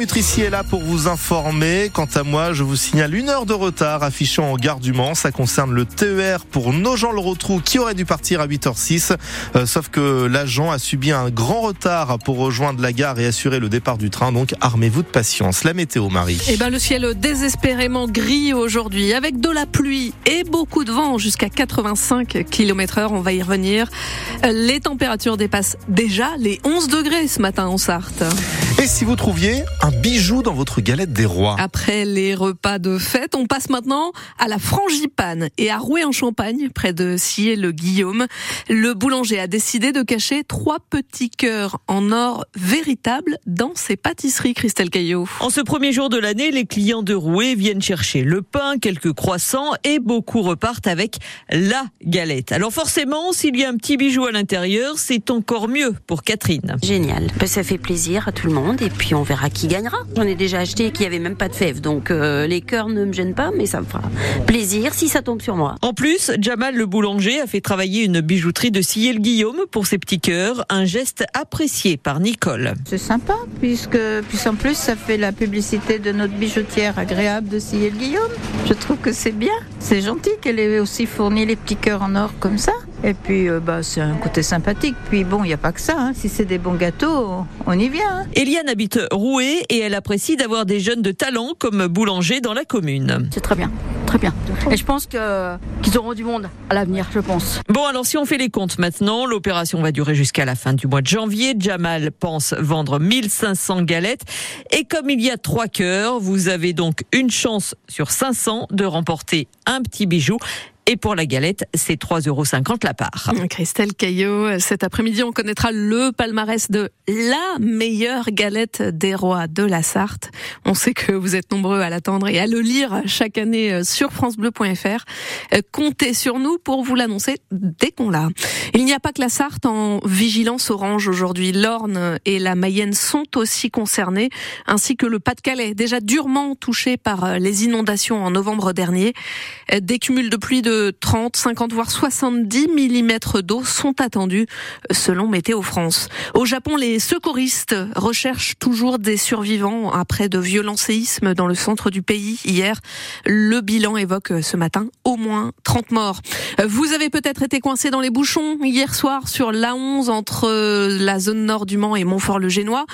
Mutrici est là pour vous informer. Quant à moi, je vous signale une heure de retard affichant en gare du Mans. Ça concerne le TER pour Nogent-le-Rotrou qui aurait dû partir à 8h06. Euh, sauf que l'agent a subi un grand retard pour rejoindre la gare et assurer le départ du train. Donc armez-vous de patience. La météo, Marie. Eh ben, le ciel désespérément gris aujourd'hui avec de la pluie et beaucoup de vent jusqu'à 85 km heure. On va y revenir. Les températures dépassent déjà les 11 degrés ce matin en Sarthe. Et si vous trouviez un bijou dans votre galette des rois Après les repas de fête, on passe maintenant à la frangipane et à Rouet en Champagne, près de Sillé-le-Guillaume. Le boulanger a décidé de cacher trois petits cœurs en or véritable dans ses pâtisseries, Christelle Caillot. En ce premier jour de l'année, les clients de Rouet viennent chercher le pain, quelques croissants et beaucoup repartent avec la galette. Alors forcément, s'il y a un petit bijou à l'intérieur, c'est encore mieux pour Catherine. Génial. Ben, ça fait plaisir à tout le monde et puis on verra qui gagnera. J'en ai déjà acheté qui avait même pas de fèves, donc euh, les cœurs ne me gênent pas, mais ça me fera plaisir si ça tombe sur moi. En plus, Jamal le boulanger a fait travailler une bijouterie de Sillé-le-Guillaume pour ses petits cœurs, un geste apprécié par Nicole. C'est sympa, puisque en plus ça fait la publicité de notre bijoutière agréable de Sillé-le-Guillaume. Je trouve que c'est bien. C'est gentil qu'elle ait aussi fourni les petits cœurs en or comme ça. Et puis, euh, bah, c'est un côté sympathique. Puis bon, il n'y a pas que ça. Hein. Si c'est des bons gâteaux, on y vient. Hein. Eliane habite Rouet et elle apprécie d'avoir des jeunes de talent comme boulanger dans la commune. C'est très bien, très bien. Et je pense que qu'ils auront du monde à l'avenir, je pense. Bon, alors si on fait les comptes maintenant, l'opération va durer jusqu'à la fin du mois de janvier. Jamal pense vendre 1500 galettes. Et comme il y a trois cœurs, vous avez donc une chance sur 500 de remporter un petit bijou. Et pour la galette, c'est 3,50 euros la part. Christelle Caillot, cet après-midi, on connaîtra le palmarès de la meilleure galette des rois de la Sarthe. On sait que vous êtes nombreux à l'attendre et à le lire chaque année sur francebleu.fr. Comptez sur nous pour vous l'annoncer dès qu'on l'a. Il n'y a pas que la Sarthe en vigilance orange aujourd'hui. L'Orne et la Mayenne sont aussi concernés, ainsi que le Pas-de-Calais, déjà durement touché par les inondations en novembre dernier. Des cumuls de pluie de 30, 50, voire 70 mm d'eau sont attendus selon Météo France. Au Japon, les secouristes recherchent toujours des survivants après de violents séismes dans le centre du pays hier. Le bilan évoque ce matin au moins 30 morts. Vous avez peut-être été coincé dans les bouchons hier soir sur l'A11 entre la zone nord du Mans et Montfort-le-Génois.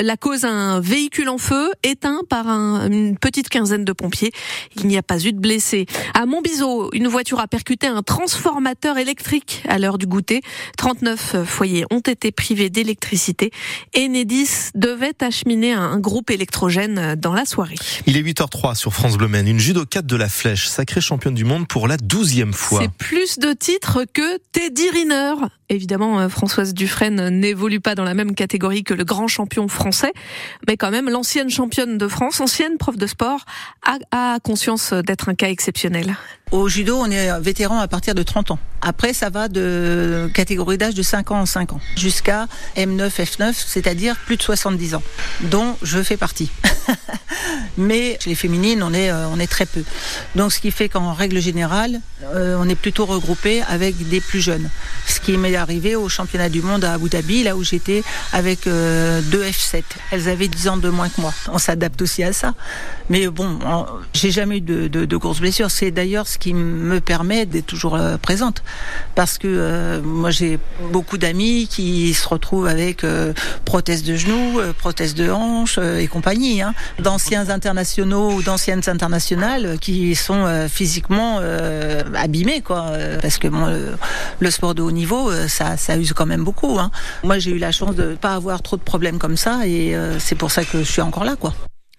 La cause, un véhicule en feu éteint par une petite quinzaine de pompiers. Il n'y a pas eu de blessés. À Montbiseau, une voiture a percuté un transformateur électrique à l'heure du goûter. 39 foyers ont été privés d'électricité. Enedis devait acheminer un groupe électrogène dans la soirée. Il est 8h03 sur France Bleu Maine. Une judocate de la flèche, sacrée championne du monde pour la douzième fois. C'est plus de titres que Teddy Riner. Évidemment, euh, Françoise Dufresne n'évolue pas dans la même catégorie que le grand champion français, mais quand même, l'ancienne championne de France, ancienne prof de sport, a, a conscience d'être un cas exceptionnel. Au judo, on est vétéran à partir de 30 ans. Après, ça va de catégorie d'âge de 5 ans en 5 ans jusqu'à M9, F9, c'est-à-dire plus de 70 ans, dont je fais partie. Mais chez les féminines, on est, euh, on est très peu. Donc, ce qui fait qu'en règle générale, euh, on est plutôt regroupé avec des plus jeunes. Ce qui m'est arrivé au championnat du monde à Abu Dhabi, là où j'étais avec euh, deux F7. Elles avaient 10 ans de moins que moi. On s'adapte aussi à ça. Mais bon, j'ai jamais eu de, de, grosses blessures. C'est d'ailleurs ce qui me permet d'être toujours présente. Parce que moi, j'ai beaucoup d'amis qui se retrouvent avec euh, prothèses de genoux, prothèses de hanches et compagnie. Hein. D'anciens internationaux ou d'anciennes internationales qui sont physiquement abîmés, quoi. Parce que bon, le, sport de haut niveau, ça, ça use quand même beaucoup. Hein. Moi, j'ai eu la chance de pas avoir trop de problèmes comme ça et c'est pour ça que je suis encore là, quoi.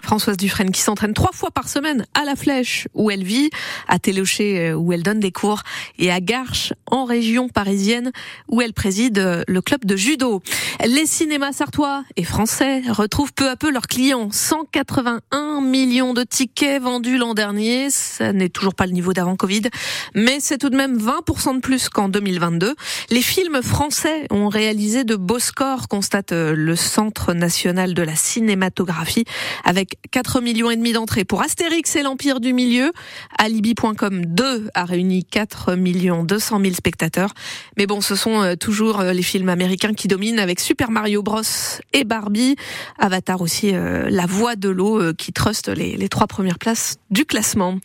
Françoise Dufresne qui s'entraîne trois fois par semaine à La Flèche où elle vit, à Télocher euh, où elle donne des cours et à Garches en région parisienne où elle préside euh, le club de judo. Les cinémas sartois et français retrouvent peu à peu leurs clients. 181 millions de tickets vendus l'an dernier. Ça n'est toujours pas le niveau d'avant Covid, mais c'est tout de même 20% de plus qu'en 2022. Les films français ont réalisé de beaux scores, constate euh, le Centre national de la cinématographie avec avec 4 millions et demi d'entrées. Pour Astérix et l'Empire du Milieu, Alibi.com 2 a réuni 4 millions 200 000 spectateurs. Mais bon, ce sont euh, toujours euh, les films américains qui dominent avec Super Mario Bros et Barbie. Avatar aussi, euh, La Voix de l'eau qui truste les, trois premières places du classement.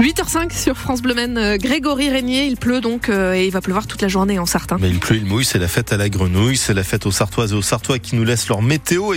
8h05 sur France Bleu Maine. Grégory Régnier, il pleut donc et il va pleuvoir toute la journée en Sarthe. Mais il pleut, il mouille, c'est la fête à la grenouille, c'est la fête aux Sartoises et aux Sartois qui nous laissent leur météo.